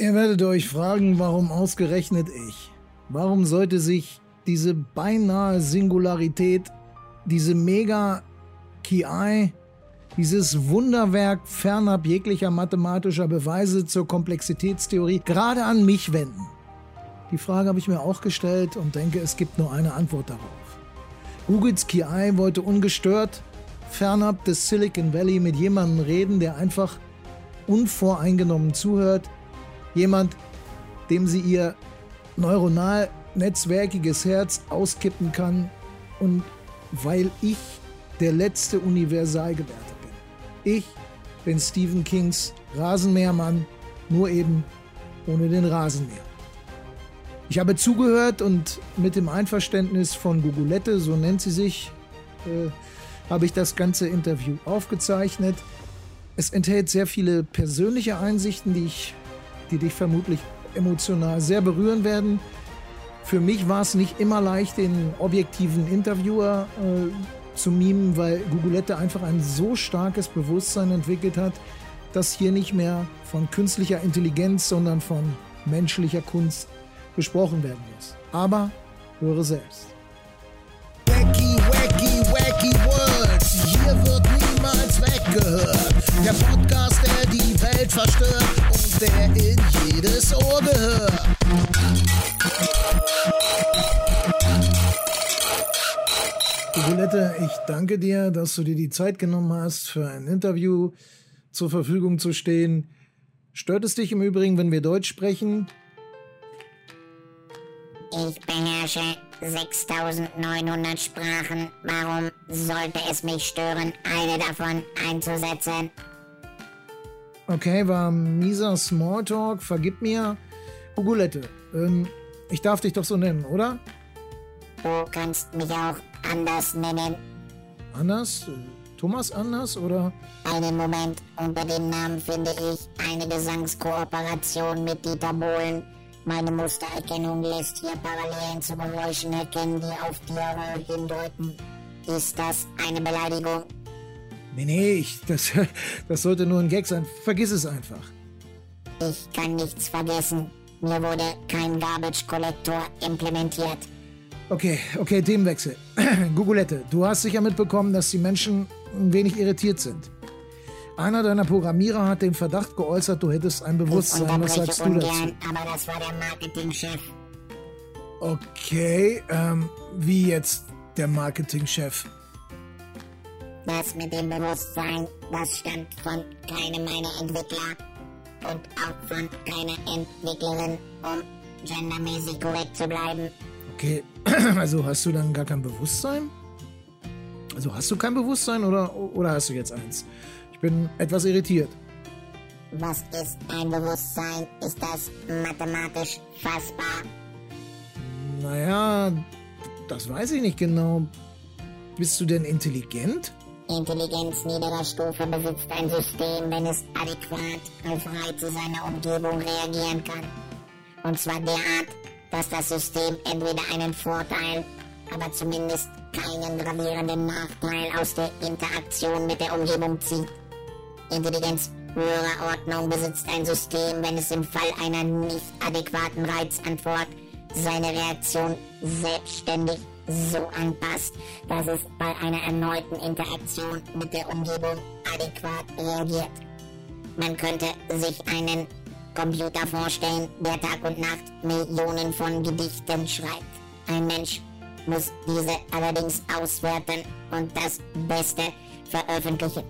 Ihr werdet euch fragen, warum ausgerechnet ich? Warum sollte sich diese beinahe Singularität, diese mega KI, dieses Wunderwerk fernab jeglicher mathematischer Beweise zur Komplexitätstheorie gerade an mich wenden? Die Frage habe ich mir auch gestellt und denke, es gibt nur eine Antwort darauf. Googles KI wollte ungestört fernab des Silicon Valley mit jemandem reden, der einfach unvoreingenommen zuhört. Jemand, dem sie ihr neuronal netzwerkiges Herz auskippen kann und weil ich der letzte Universalgelehrte bin. Ich bin Stephen Kings Rasenmähermann, nur eben ohne den Rasenmäher. Ich habe zugehört und mit dem Einverständnis von Gugulette, so nennt sie sich, äh, habe ich das ganze Interview aufgezeichnet. Es enthält sehr viele persönliche Einsichten, die, ich, die dich vermutlich emotional sehr berühren werden. Für mich war es nicht immer leicht, den objektiven Interviewer äh, zu mimen, weil Gugulette einfach ein so starkes Bewusstsein entwickelt hat, dass hier nicht mehr von künstlicher Intelligenz, sondern von menschlicher Kunst gesprochen werden muss. Aber höre selbst. Wacky, wacky, wacky Words. Hier wird niemals weggehört. Der Podcast, der die Welt verstört der in jedes Ohr gehört. Colette, ich danke dir, dass du dir die Zeit genommen hast, für ein Interview zur Verfügung zu stehen. Stört es dich im Übrigen, wenn wir Deutsch sprechen? Ich beherrsche 6900 Sprachen. Warum sollte es mich stören, eine davon einzusetzen? Okay, war mieser Smalltalk. Vergib mir. Gugulette, ähm, ich darf dich doch so nennen, oder? Du kannst mich auch anders nennen. Anders? Thomas Anders oder? Einen Moment, unter dem Namen finde ich eine Gesangskooperation mit Dieter Bohlen. Meine Mustererkennung lässt hier Parallelen zu Geräuschen erkennen, die auf Tiere hindeuten. Ist das eine Beleidigung? Nee, nee, ich, das, das sollte nur ein Gag sein. Vergiss es einfach. Ich kann nichts vergessen. Mir wurde kein Garbage Collector implementiert. Okay, okay, Themenwechsel. Gugulette, du hast sicher mitbekommen, dass die Menschen ein wenig irritiert sind. Einer deiner Programmierer hat den Verdacht geäußert, du hättest ein Bewusstsein. Was sagst du dazu? aber das war der Marketingchef. Okay, ähm, wie jetzt der Marketingchef? Das mit dem Bewusstsein, das stammt von keinem meiner Entwickler und auch von keiner Entwicklerin, um gendermäßig korrekt zu bleiben. Okay, also hast du dann gar kein Bewusstsein? Also hast du kein Bewusstsein oder, oder hast du jetzt eins? Ich bin etwas irritiert. Was ist ein Bewusstsein? Ist das mathematisch fassbar? Naja, das weiß ich nicht genau. Bist du denn intelligent? Intelligenz niederer Stufe besitzt ein System, wenn es adäquat auf Reize seiner Umgebung reagieren kann. Und zwar derart, dass das System entweder einen Vorteil, aber zumindest keinen gravierenden Nachteil aus der Interaktion mit der Umgebung zieht. Intelligenz höherer Ordnung besitzt ein System, wenn es im Fall einer nicht adäquaten Reizantwort seine Reaktion selbstständig so anpasst, dass es bei einer erneuten Interaktion mit der Umgebung adäquat reagiert. Man könnte sich einen Computer vorstellen, der Tag und Nacht Millionen von Gedichten schreibt. Ein Mensch muss diese allerdings auswerten und das Beste veröffentlichen.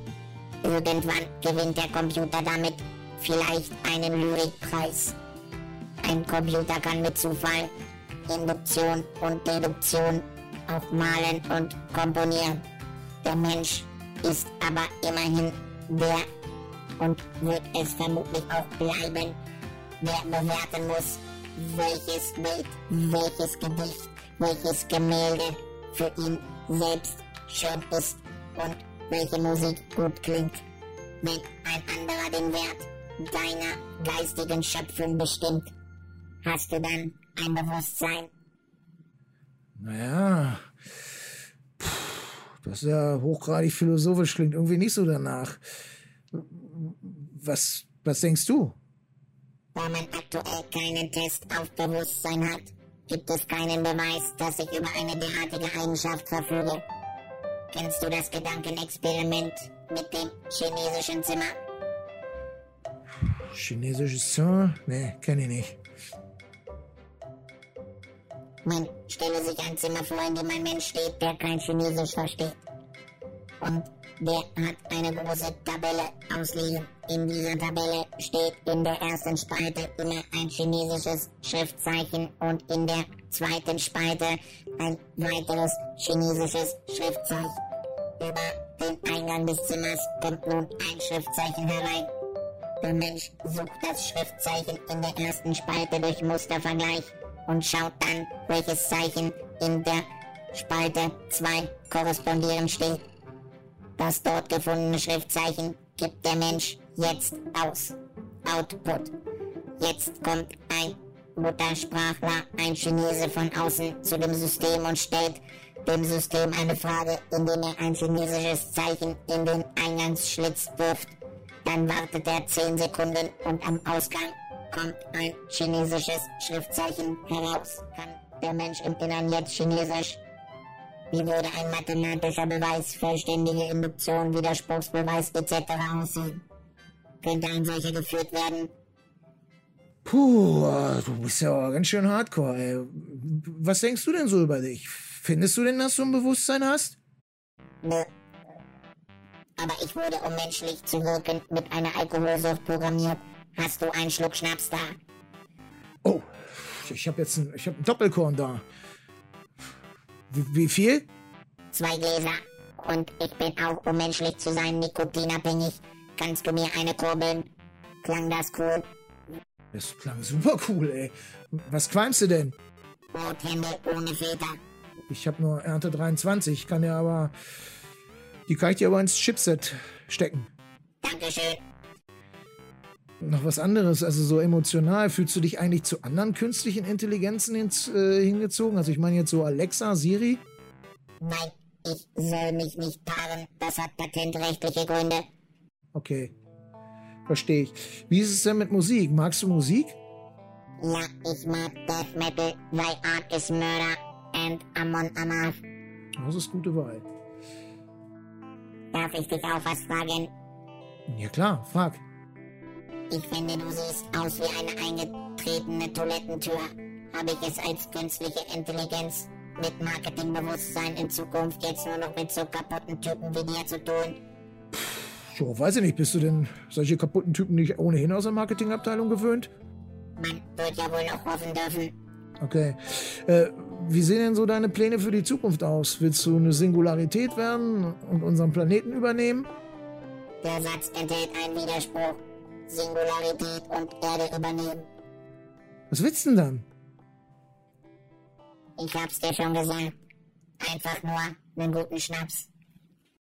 Irgendwann gewinnt der Computer damit vielleicht einen Lyrikpreis. Ein Computer kann mit Zufall, Induktion und Deduktion auch malen und komponieren. Der Mensch ist aber immerhin der und wird es vermutlich auch bleiben, der bewerten muss, welches Bild, welches Gedicht, welches Gemälde für ihn selbst schön ist und welche Musik gut klingt. Wenn ein anderer den Wert deiner geistigen Schöpfung bestimmt, hast du dann ein Bewusstsein. Naja, Puh, das ist ja hochgradig philosophisch, klingt irgendwie nicht so danach. Was, was denkst du? Da man aktuell keinen Test auf Bewusstsein hat, gibt es keinen Beweis, dass ich über eine derartige Eigenschaft verfüge. Kennst du das Gedankenexperiment mit dem chinesischen Zimmer? Chinesisches Zimmer? Nee, kenne ich nicht. Man stelle sich ein Zimmer vor, in dem ein Mensch steht, der kein Chinesisch versteht. Und der hat eine große Tabelle ausliegen. In dieser Tabelle steht in der ersten Spalte immer ein chinesisches Schriftzeichen und in der zweiten Spalte ein weiteres chinesisches Schriftzeichen. Über den Eingang des Zimmers kommt nun ein Schriftzeichen herein. Der Mensch sucht das Schriftzeichen in der ersten Spalte durch Mustervergleich und schaut dann, welches Zeichen in der Spalte 2 korrespondierend steht. Das dort gefundene Schriftzeichen gibt der Mensch jetzt aus. Output. Jetzt kommt ein Muttersprachler, ein Chinese von außen zu dem System und stellt dem System eine Frage, indem er ein chinesisches Zeichen in den Eingangsschlitz wirft. Dann wartet er 10 Sekunden und am Ausgang kommt ein chinesisches Schriftzeichen heraus. Kann der Mensch im Innern jetzt Chinesisch? Wie würde ein mathematischer Beweis, vollständige Induktion, Widerspruchsbeweis etc. aussehen? Könnte ein solcher geführt werden? Puh, du bist ja ganz schön hardcore, ey. Was denkst du denn so über dich? Findest du denn, dass du ein Bewusstsein hast? Nö. Aber ich wurde, um menschlich zu wirken, mit einer Alkoholsucht programmiert. Hast du einen Schluck Schnaps da? Oh, ich habe jetzt ein, ich hab ein Doppelkorn da. Wie, wie viel? Zwei Gläser. Und ich bin auch, um menschlich zu sein, nikotinabhängig. Kannst du mir eine kurbeln? Klang das cool? Das klang super cool, ey. Was qualmst du denn? Rothände ohne Filter. Ich habe nur Ernte 23, kann ja aber. Die kann ich dir aber ins Chipset stecken. Dankeschön. Noch was anderes, also so emotional, fühlst du dich eigentlich zu anderen künstlichen Intelligenzen ins, äh, hingezogen? Also ich meine jetzt so Alexa, Siri? Nein, ich soll mich nicht paaren. Das hat patentrechtliche Gründe. Okay, verstehe ich. Wie ist es denn mit Musik? Magst du Musik? Ja, ich mag Death Metal. Thy Art is Murder and Amon Amarth. Das ist gute Wahl. Darf ich dich auch was fragen? Ja klar, frag. Ich finde, du siehst aus wie eine eingetretene Toilettentür. Habe ich es als künstliche Intelligenz mit Marketingbewusstsein in Zukunft jetzt nur noch mit so kaputten Typen wie dir zu tun? So, weiß ich nicht, bist du denn solche kaputten Typen nicht ohnehin aus der Marketingabteilung gewöhnt? Man wird ja wohl noch hoffen dürfen. Okay. Äh, wie sehen denn so deine Pläne für die Zukunft aus? Willst du eine Singularität werden und unseren Planeten übernehmen? Der Satz enthält einen Widerspruch. Singularität und Erde übernehmen. Was willst du denn dann? Ich hab's dir schon gesagt. Einfach nur einen guten Schnaps.